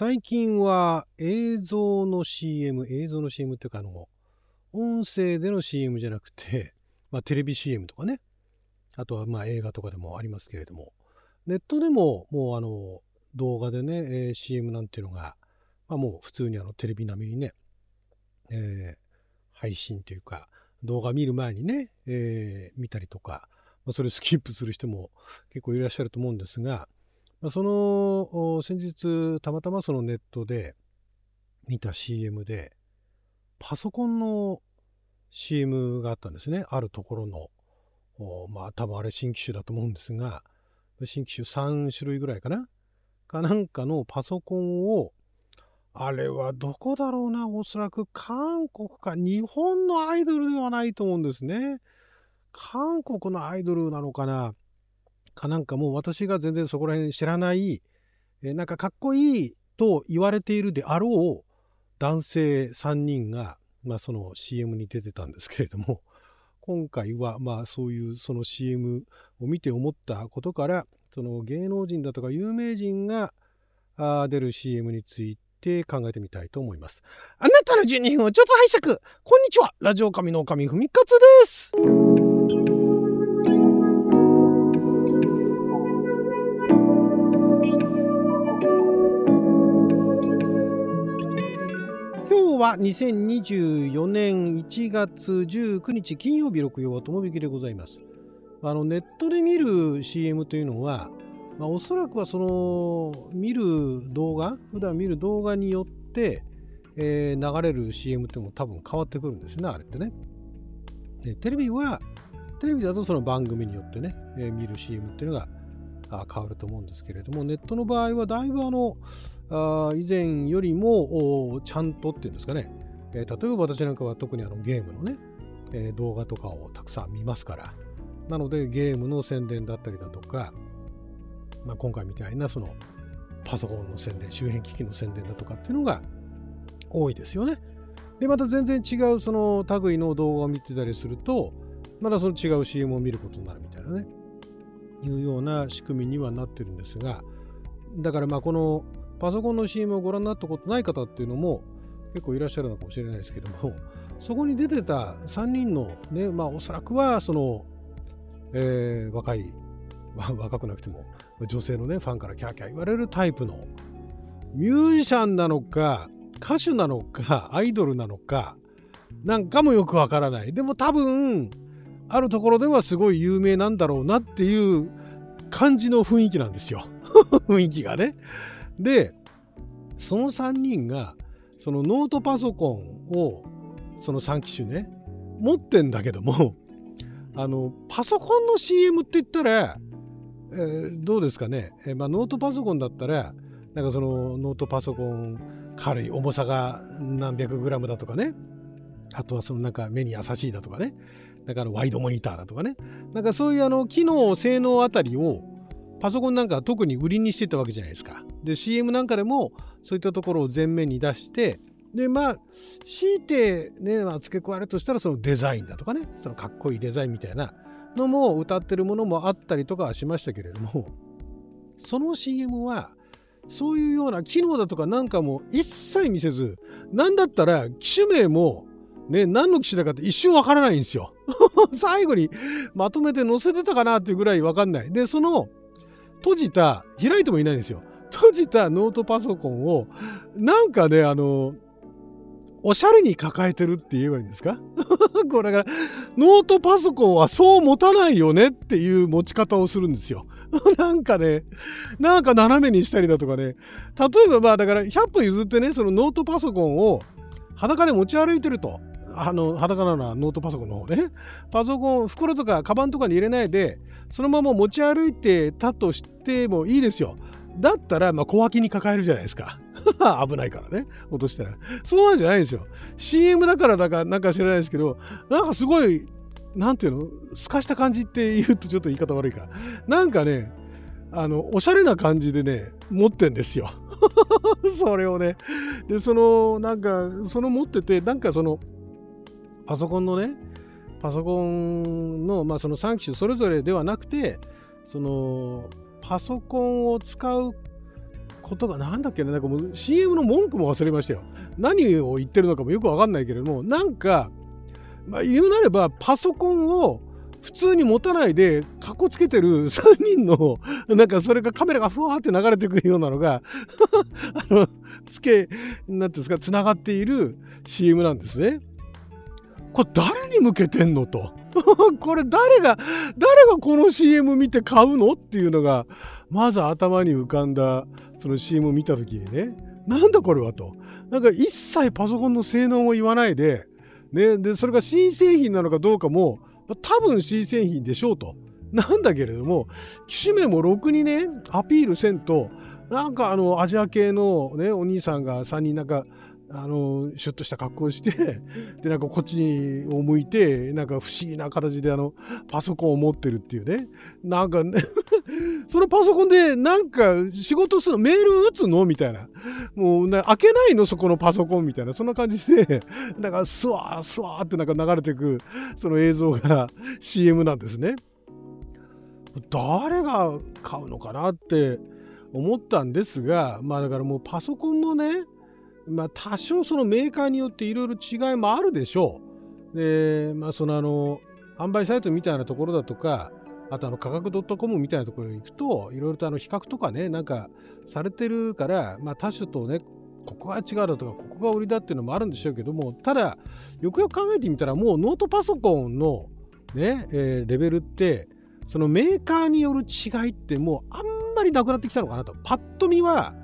最近は映像の CM、映像の CM っていうかあの、音声での CM じゃなくて、まあ、テレビ CM とかね、あとはまあ映画とかでもありますけれども、ネットでももうあの動画でね、えー、CM なんていうのが、まあ、もう普通にあのテレビ並みにね、えー、配信というか動画見る前にね、えー、見たりとか、まあ、それスキップする人も結構いらっしゃると思うんですが、その先日たまたまそのネットで見た CM でパソコンの CM があったんですね。あるところのまあ多分あれ新機種だと思うんですが新機種3種類ぐらいかな？かなんかのパソコンをあれはどこだろうな？おそらく韓国か日本のアイドルではないと思うんですね。韓国のアイドルなのかな？かなんかもう私が全然そこら辺知らない、えなんかかっこいいと言われているであろう男性3人が、まあ、その CM に出てたんですけれども 今回はまあそういうその CM を見て思ったことからその芸能人だとか有名人が出る CM について考えてみたいと思います。あなたの12分をちょっと拝借。こんにちは。ラジオ神の神ふみかつです。は2024年1月19日金曜日6曜は友引きでございます。あのネットで見る CM というのは、まあ、おそらくはその見る動画普段見る動画によって、えー、流れる CM っても多分変わってくるんですねあれってね。でテレビはテレビだとその番組によってね、えー、見る CM っていうのが変わると思うんですけれどもネットの場合はだいぶあのあ以前よりもちゃんとっていうんですかね、えー、例えば私なんかは特にあのゲームのね、えー、動画とかをたくさん見ますから。なのでゲームの宣伝だったりだとか、まあ、今回みたいなそのパソコンの宣伝周辺機器の宣伝だとかっていうのが多いですよね。でまた全然違うその類の動画を見てたりするとまだその違う CM を見ることになるみたいなね。いうような仕組みにはなってるんですがだからまあこのパソコンの CM をご覧になったことない方っていうのも結構いらっしゃるのかもしれないですけども、そこに出てた3人のね、まあおそらくはその、え、若い、若くなくても女性のね、ファンからキャーキャー言われるタイプのミュージシャンなのか、歌手なのか、アイドルなのか、なんかもよくわからない。でも多分、あるところではすごい有名なんだろうなっていう感じの雰囲気なんですよ。雰囲気がね。でその3人がそのノートパソコンをその3機種ね持ってんだけどもあのパソコンの CM って言ったら、えー、どうですかね、えー、まあ、ノートパソコンだったらなんかそのノートパソコン軽い重さが何百グラムだとかねあとはそのなんか目に優しいだとかねだからワイドモニターだとかねなんかそういうあの機能性能あたりをパソコンなんか特に売りにしてたわけじゃないですか。で CM なんかでもそういったところを前面に出してでまあ強いてね、まあ、付け加えるとしたらそのデザインだとかねそのかっこいいデザインみたいなのも歌ってるものもあったりとかはしましたけれどもその CM はそういうような機能だとかなんかも一切見せず何だったら機種名もね、何の機種だかって一瞬わからないんですよ。最後にまとめて載せてたかなっていうぐらいわかんない。で、その閉じた、開いてもいないんですよ。閉じたノートパソコンを、なんかね、あの、おしゃれに抱えてるって言えばいいんですか？これだから、ノートパソコンはそう持たないよねっていう持ち方をするんですよ。なんかね、なんか斜めにしたりだとかね。例えばまあだから100歩譲ってね、そのノートパソコンを裸で持ち歩いてると。あの裸なのはノートパソコンの方ね。パソコン袋とかカバンとかに入れないでそのまま持ち歩いてたとしてもいいですよ。だったらまあ小脇に抱えるじゃないですか。危ないからね。落としたら。そうなんじゃないですよ。CM だからだかなんか知らないですけどなんかすごいなんていうの？透かした感じって言うとちょっと言い方悪いか。なんかねあのおしゃれな感じでね持ってんですよ。それをね。でそのなんかその持っててなんかそのパソコンのねパソコンの,、まあその3機種それぞれではなくてそのパソコンを使うことがなんだっけななんかもう CM の文句も忘れましたよ何を言ってるのかもよくわかんないけれどもなんか、まあ、言うなればパソコンを普通に持たないでかっこつけてる 3人のなんかそれがカメラがふわーって流れてくるようなのが あのつけなんていうんですかつながっている CM なんですね。これ誰に向けてんのと。これ誰が誰がこの CM 見て買うのっていうのがまず頭に浮かんだその CM を見た時にね。なんだこれはと。なんか一切パソコンの性能を言わないで,、ね、でそれが新製品なのかどうかも多分新製品でしょうと。なんだけれども機種名もろくにねアピールせんとなんかあのアジア系のねお兄さんが3人なんかあのシュッとした格好をしてでなんかこっちを向いてなんか不思議な形であのパソコンを持ってるっていうね。なんか、ね、そのパソコンでなんか仕事するのメール打つのみたいな。もう開けないの？そこのパソコンみたいな。そんな感じでなんかスワースワーってなんか流れてくその映像が CM なんですね。誰が買うのかなって思ったんですがまあだからもうパソコンもねまあ、多少そのメーカーによっていろいろ違いもあるでしょう。で、まあ、そのあの、販売サイトみたいなところだとか、あとあの価格 .com みたいなところに行くと、いろいろとあの比較とかね、なんかされてるから、まあ、他種とね、ここが違うだとか、ここが売りだっていうのもあるんでしょうけども、ただ、よくよく考えてみたら、もうノートパソコンのね、えー、レベルって、そのメーカーによる違いってもうあんまりなくなってきたのかなと。パッと見は、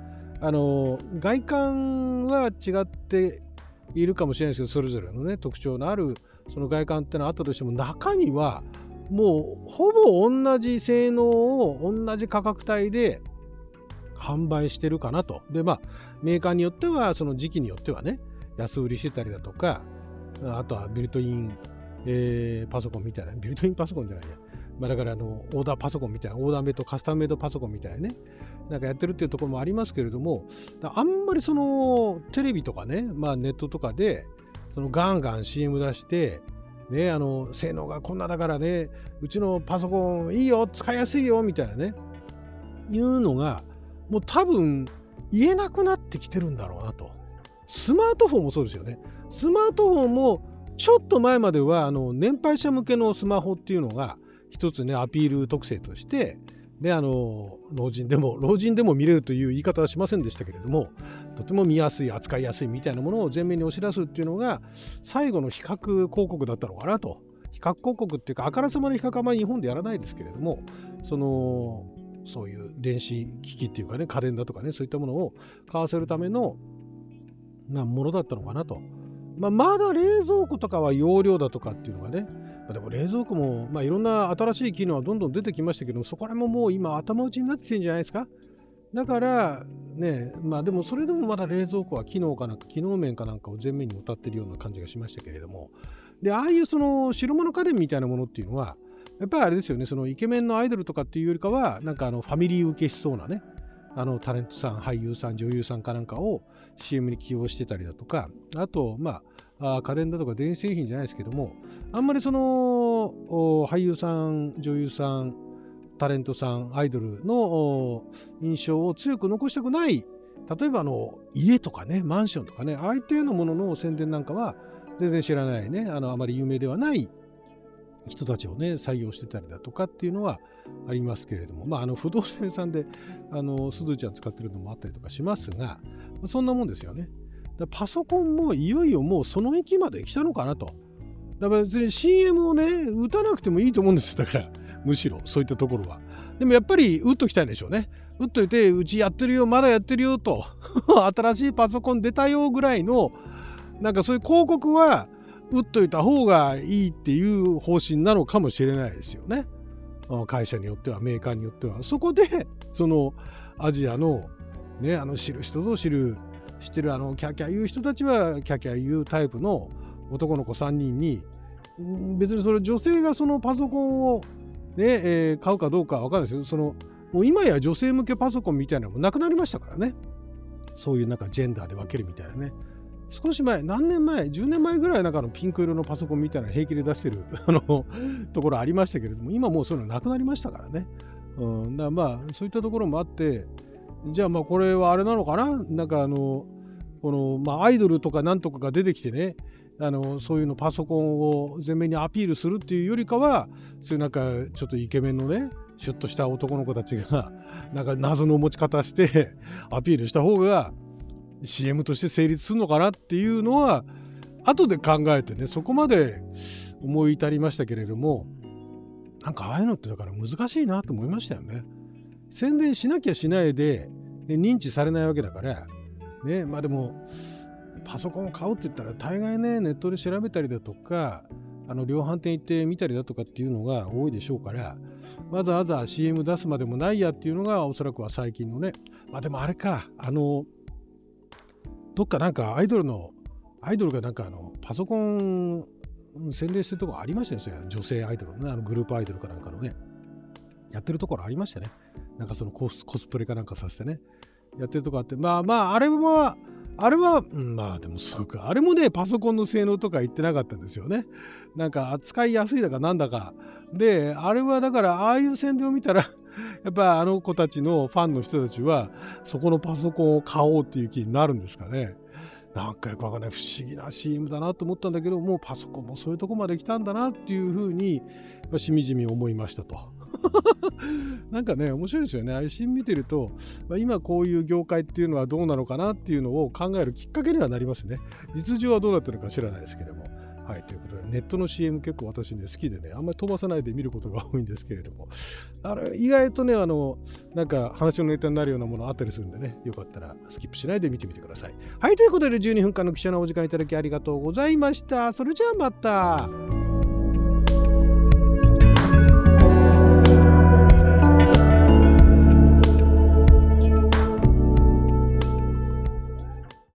あの外観は違っているかもしれないですけどそれぞれのね特徴のあるその外観ってのはあったとしても中身はもうほぼ同じ性能を同じ価格帯で販売してるかなと。でまあメーカーによってはその時期によってはね安売りしてたりだとかあとはビルトイン、えー、パソコンみたいなビルトインパソコンじゃないやまあ、だからあのオーダーパソコンみたいなオーダーメイドカスタムメイドパソコンみたいなねなんかやってるっていうところもありますけれどもあんまりそのテレビとかね、まあ、ネットとかでそのガンガン CM 出してね、あの性能がこんなだからねうちのパソコンいいよ使いやすいよみたいなねいうのがもう多分言えなくなってきてるんだろうなと。スマートフォンもそうですよね。スマートフォンもちょっと前まではあの年配者向けのスマホっていうのが一つねアピール特性としてであの老人でも 老人でも見れるという言い方はしませんでしたけれどもとても見やすい扱いやすいみたいなものを前面に押し出すっていうのが最後の比較広告だったのかなと比較広告っていうかあからさまの比較はまり日本でやらないですけれどもそのそういう電子機器っていうかね家電だとかねそういったものを買わせるためのなものだったのかなと。まあ、まだ冷蔵庫とかは容量だとかっていうのがねでも冷蔵庫も、まあ、いろんな新しい機能はどんどん出てきましたけどそこら辺ももう今頭打ちになってきてるんじゃないですか？だからねまあでもそれでもまだ冷蔵庫は機能かなんか機能面かなんかを前面に歌ってるような感じがしましたけれども。でああいうその白物家電みたいなものっていうのはやっぱりあれですよねそのイケメンのアイドルとかっていうよりかはなんかあのファミリー受けしそうなねあのタレントさん俳優さん女優さんかなんかを CM に起用してたりだとかあとまああ家電だとか電子製品じゃないですけどもあんまりその俳優さん女優さんタレントさんアイドルの印象を強く残したくない例えばあの家とかねマンションとかねああいったようなものの宣伝なんかは全然知らないねあのあまり有名ではない人たちをね採用してたりだとかっていうのはありますけれどもまああの不動産屋さんであのすずちゃん使ってるのもあったりとかしますがそんなもんですよね。パソコンもいよいよもうその域まで来たのかなと。だから別に CM をね、打たなくてもいいと思うんですだから、むしろそういったところは。でもやっぱり打っときたいんでしょうね。打っといて、うちやってるよ、まだやってるよと、新しいパソコン出たよぐらいの、なんかそういう広告は打っといた方がいいっていう方針なのかもしれないですよね。会社によっては、メーカーによっては。そこで、そのアジアの、ね、あの知る人ぞ知る知ってるあのキャキャ言う人たちはキャキャ言うタイプの男の子3人に別にそれ女性がそのパソコンをね、えー、買うかどうかは分かんないですよ。そのもう今や女性向けパソコンみたいなのもなくなりましたからね。そういうなんかジェンダーで分けるみたいなね。少し前何年前10年前ぐらいなんかのピンク色のパソコンみたいな平気で出してる ところありましたけれども今もうそういうのなくなりましたからね、うん、だからまあそういったところもあってじゃあまあこれはあれなのかな？なんかあのこのまあアイドルとかなんとかが出てきてねあのそういうのパソコンを前面にアピールするっていうよりかはそういうなんかちょっとイケメンのねシュッとした男の子たちが なんか謎の持ち方してアピールした方が CM として成立するのかなっていうのは後で考えてねそこまで思い至りましたけれどもなんかああいうのってだから難しいなと思いましたよね。宣伝しなきゃしないでで認知されないわけだから。ねまあでもパソコンを買うって言ったら大概ねネットで調べたりだとかあの量販店行ってみたりだとかっていうのが多いでしょうからわざわざ CM 出すまでもないやっていうのがおそらくは最近のね。まあでもあれかあのどっかなんかアイドルのアイドルがなんかあのパソコン宣伝してるとこありましたよね女性アイドルのねあのグループアイドルかなんかのね。やってるところありましたね。なんかそのコスコスプレかなんかさせてねやってるとこあってまあまああれはあれは、まあでもそうか。あれもね、パソコンの性能とか言ってなかったんですよね。なんか扱いやすいだかなんだか。で、あれはだから、ああいう宣伝を見たら やっぱあの子たちのファンの人たちは、そこのパソコンを買おうっていう気になるんですかね。なんかよくわかんない不思議な CM だなと思ったんだけどもうパソコンもそういうとこまで来たんだなっていうふうにしみじみ思いましたと。なんかね面白いですよね。配信見てると、まあ、今こういう業界っていうのはどうなのかなっていうのを考えるきっかけにはなりますね。実情はどうなってるのか知らないですけれども。はい、ということで、ネットの CM 結構私ね、好きでね、あんまり飛ばさないで見ることが多いんですけれども、あれ意外とね、あの、なんか話のネタになるようなものあったりするんでね、よかったらスキップしないで見てみてください。はい、ということで、12分間の記者のお時間いただきありがとうございました。それじゃあまた。